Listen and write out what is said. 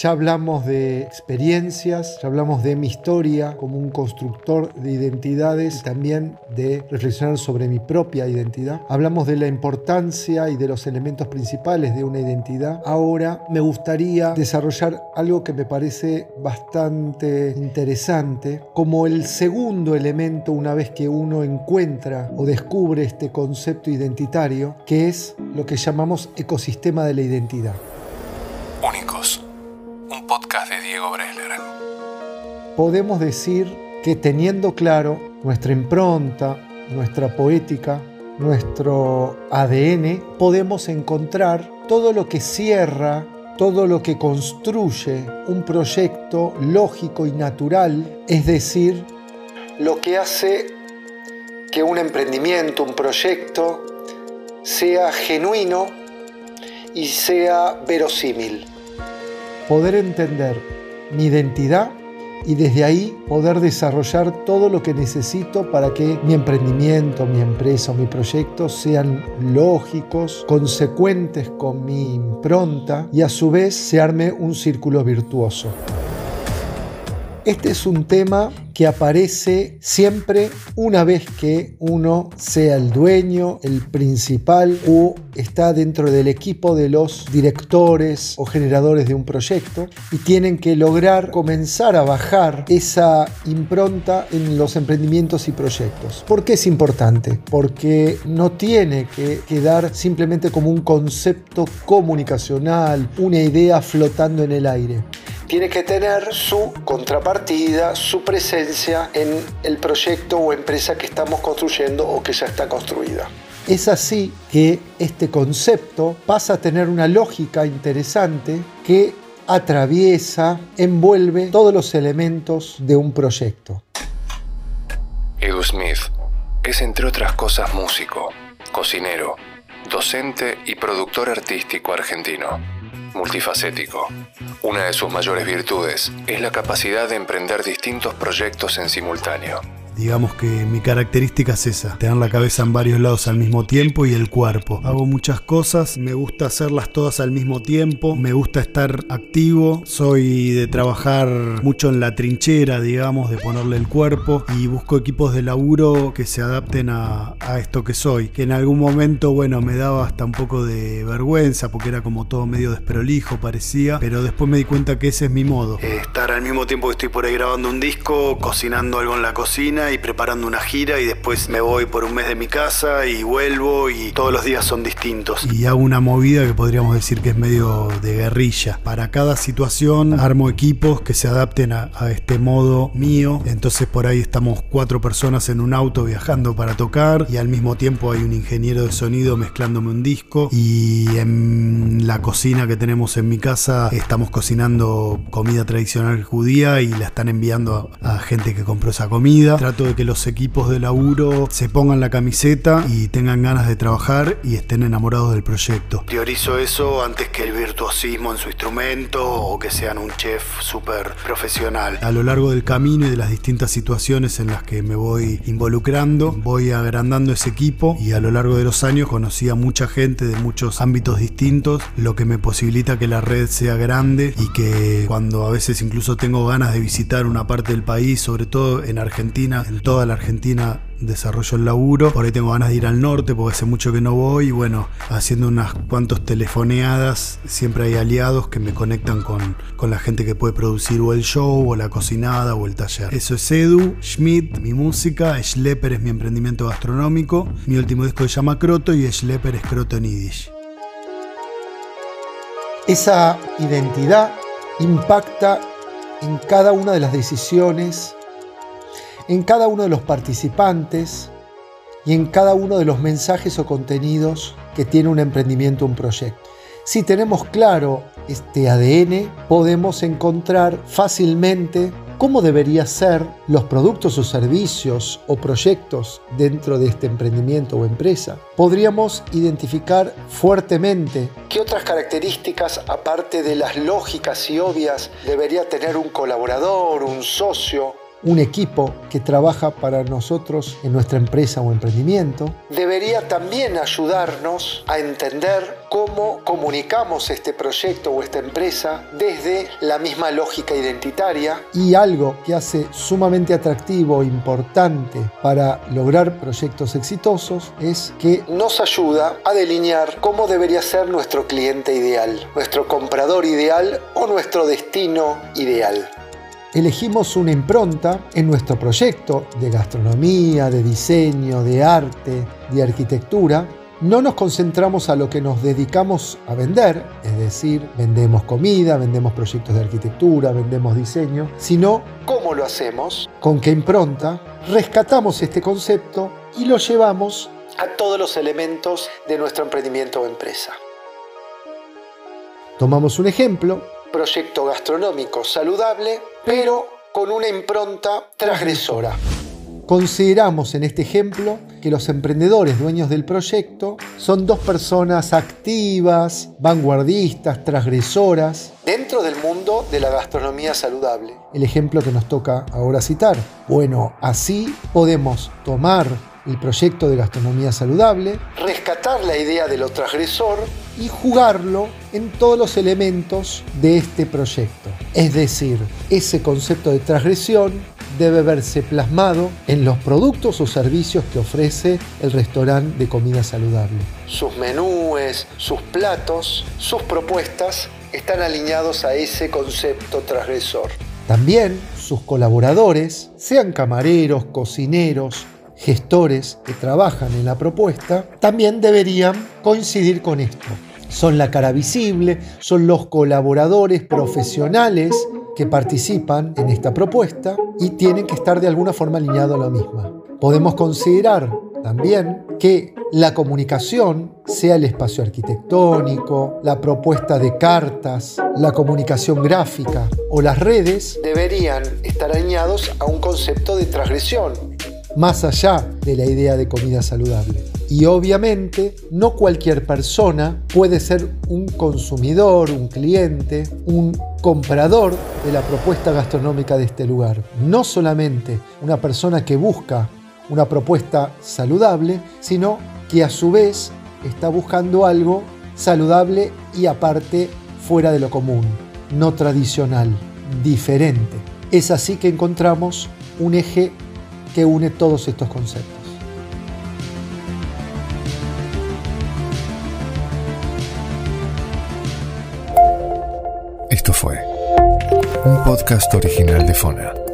Ya hablamos de experiencias, ya hablamos de mi historia como un constructor de identidades y también de reflexionar sobre mi propia identidad. Hablamos de la importancia y de los elementos principales de una identidad. Ahora me gustaría desarrollar algo que me parece bastante interesante como el segundo elemento una vez que uno encuentra o descubre este concepto identitario, que es lo que llamamos ecosistema de la identidad. Únicos Diego Bresler. Podemos decir que teniendo claro nuestra impronta, nuestra poética, nuestro ADN, podemos encontrar todo lo que cierra, todo lo que construye un proyecto lógico y natural, es decir, lo que hace que un emprendimiento, un proyecto, sea genuino y sea verosímil poder entender mi identidad y desde ahí poder desarrollar todo lo que necesito para que mi emprendimiento, mi empresa o mi proyecto sean lógicos, consecuentes con mi impronta y a su vez se arme un círculo virtuoso. Este es un tema que aparece siempre una vez que uno sea el dueño, el principal o está dentro del equipo de los directores o generadores de un proyecto y tienen que lograr comenzar a bajar esa impronta en los emprendimientos y proyectos. ¿Por qué es importante? Porque no tiene que quedar simplemente como un concepto comunicacional, una idea flotando en el aire tiene que tener su contrapartida, su presencia en el proyecto o empresa que estamos construyendo o que ya está construida. Es así que este concepto pasa a tener una lógica interesante que atraviesa, envuelve todos los elementos de un proyecto. Edu Smith es entre otras cosas músico, cocinero, docente y productor artístico argentino multifacético. Una de sus mayores virtudes es la capacidad de emprender distintos proyectos en simultáneo. Digamos que mi característica es esa, tener la cabeza en varios lados al mismo tiempo y el cuerpo. Hago muchas cosas, me gusta hacerlas todas al mismo tiempo, me gusta estar activo, soy de trabajar mucho en la trinchera, digamos, de ponerle el cuerpo y busco equipos de laburo que se adapten a, esto que soy. Que en algún momento, bueno, me daba hasta un poco de vergüenza porque era como todo medio desprolijo, parecía, pero después me di cuenta que ese es mi modo. Eh, estar al mismo tiempo que estoy por ahí grabando un disco, cocinando algo en la cocina y preparando una gira y después me voy por un mes de mi casa y vuelvo y todos los días son distintos. Y hago una movida que podríamos decir que es medio de guerrilla. Para cada situación armo equipos que se adapten a, este modo mío. Entonces por ahí estamos cuatro personas en un auto viajando para tocar y al mismo tiempo hay un ingeniero de sonido mezclándome un disco y en la cocina que tenemos en mi casa estamos cocinando comida tradicional judía y la están enviando a, a gente que compró esa comida de que los equipos de laburo se pongan la camiseta y tengan ganas de trabajar y estén enamorados del proyecto. Priorizo eso antes que el virtuosismo en su instrumento o que sean un chef súper profesional. A lo largo del camino y de las distintas situaciones en las que me voy involucrando, voy agrandando ese equipo y a lo largo de los años conocí a mucha gente de muchos ámbitos distintos, lo que me posibilita que la red sea grande y que cuando a veces incluso tengo ganas de visitar una parte del país, sobre todo en Argentina, en toda la Argentina desarrollo el laburo. Por ahí tengo ganas de ir al norte porque hace mucho que no voy. Y bueno, haciendo unas cuantas telefoneadas, siempre hay aliados que me conectan con, con la gente que puede producir o el show, o la cocinada, o el taller. Eso es Edu, Schmidt, mi música, Schlepper es mi emprendimiento gastronómico. Mi último disco se llama Croto y Schlepper es Croto en. Esa identidad impacta en cada una de las decisiones en cada uno de los participantes y en cada uno de los mensajes o contenidos que tiene un emprendimiento, un proyecto. Si tenemos claro este ADN, podemos encontrar fácilmente cómo deberían ser los productos o servicios o proyectos dentro de este emprendimiento o empresa. Podríamos identificar fuertemente qué otras características, aparte de las lógicas y obvias, debería tener un colaborador, un socio un equipo que trabaja para nosotros en nuestra empresa o emprendimiento. Debería también ayudarnos a entender cómo comunicamos este proyecto o esta empresa desde la misma lógica identitaria. Y algo que hace sumamente atractivo e importante para lograr proyectos exitosos es que nos ayuda a delinear cómo debería ser nuestro cliente ideal, nuestro comprador ideal o nuestro destino ideal. Elegimos una impronta en nuestro proyecto de gastronomía, de diseño, de arte, de arquitectura. No nos concentramos a lo que nos dedicamos a vender, es decir, vendemos comida, vendemos proyectos de arquitectura, vendemos diseño, sino cómo lo hacemos, con qué impronta, rescatamos este concepto y lo llevamos a todos los elementos de nuestro emprendimiento o empresa. Tomamos un ejemplo, proyecto gastronómico saludable, pero con una impronta transgresora. Consideramos en este ejemplo que los emprendedores dueños del proyecto son dos personas activas, vanguardistas, transgresoras, dentro del mundo de la gastronomía saludable. El ejemplo que nos toca ahora citar. Bueno, así podemos tomar el proyecto de gastronomía saludable, rescatar la idea de lo transgresor y jugarlo en todos los elementos de este proyecto. Es decir, ese concepto de transgresión debe verse plasmado en los productos o servicios que ofrece el restaurante de comida saludable. Sus menúes, sus platos, sus propuestas están alineados a ese concepto transgresor. También sus colaboradores, sean camareros, cocineros, gestores que trabajan en la propuesta, también deberían coincidir con esto. Son la cara visible, son los colaboradores profesionales que participan en esta propuesta y tienen que estar de alguna forma alineados a la misma. Podemos considerar también que la comunicación, sea el espacio arquitectónico, la propuesta de cartas, la comunicación gráfica o las redes, deberían estar alineados a un concepto de transgresión, más allá de la idea de comida saludable. Y obviamente no cualquier persona puede ser un consumidor, un cliente, un comprador de la propuesta gastronómica de este lugar. No solamente una persona que busca una propuesta saludable, sino que a su vez está buscando algo saludable y aparte fuera de lo común, no tradicional, diferente. Es así que encontramos un eje que une todos estos conceptos. Esto fue un podcast original de Fona.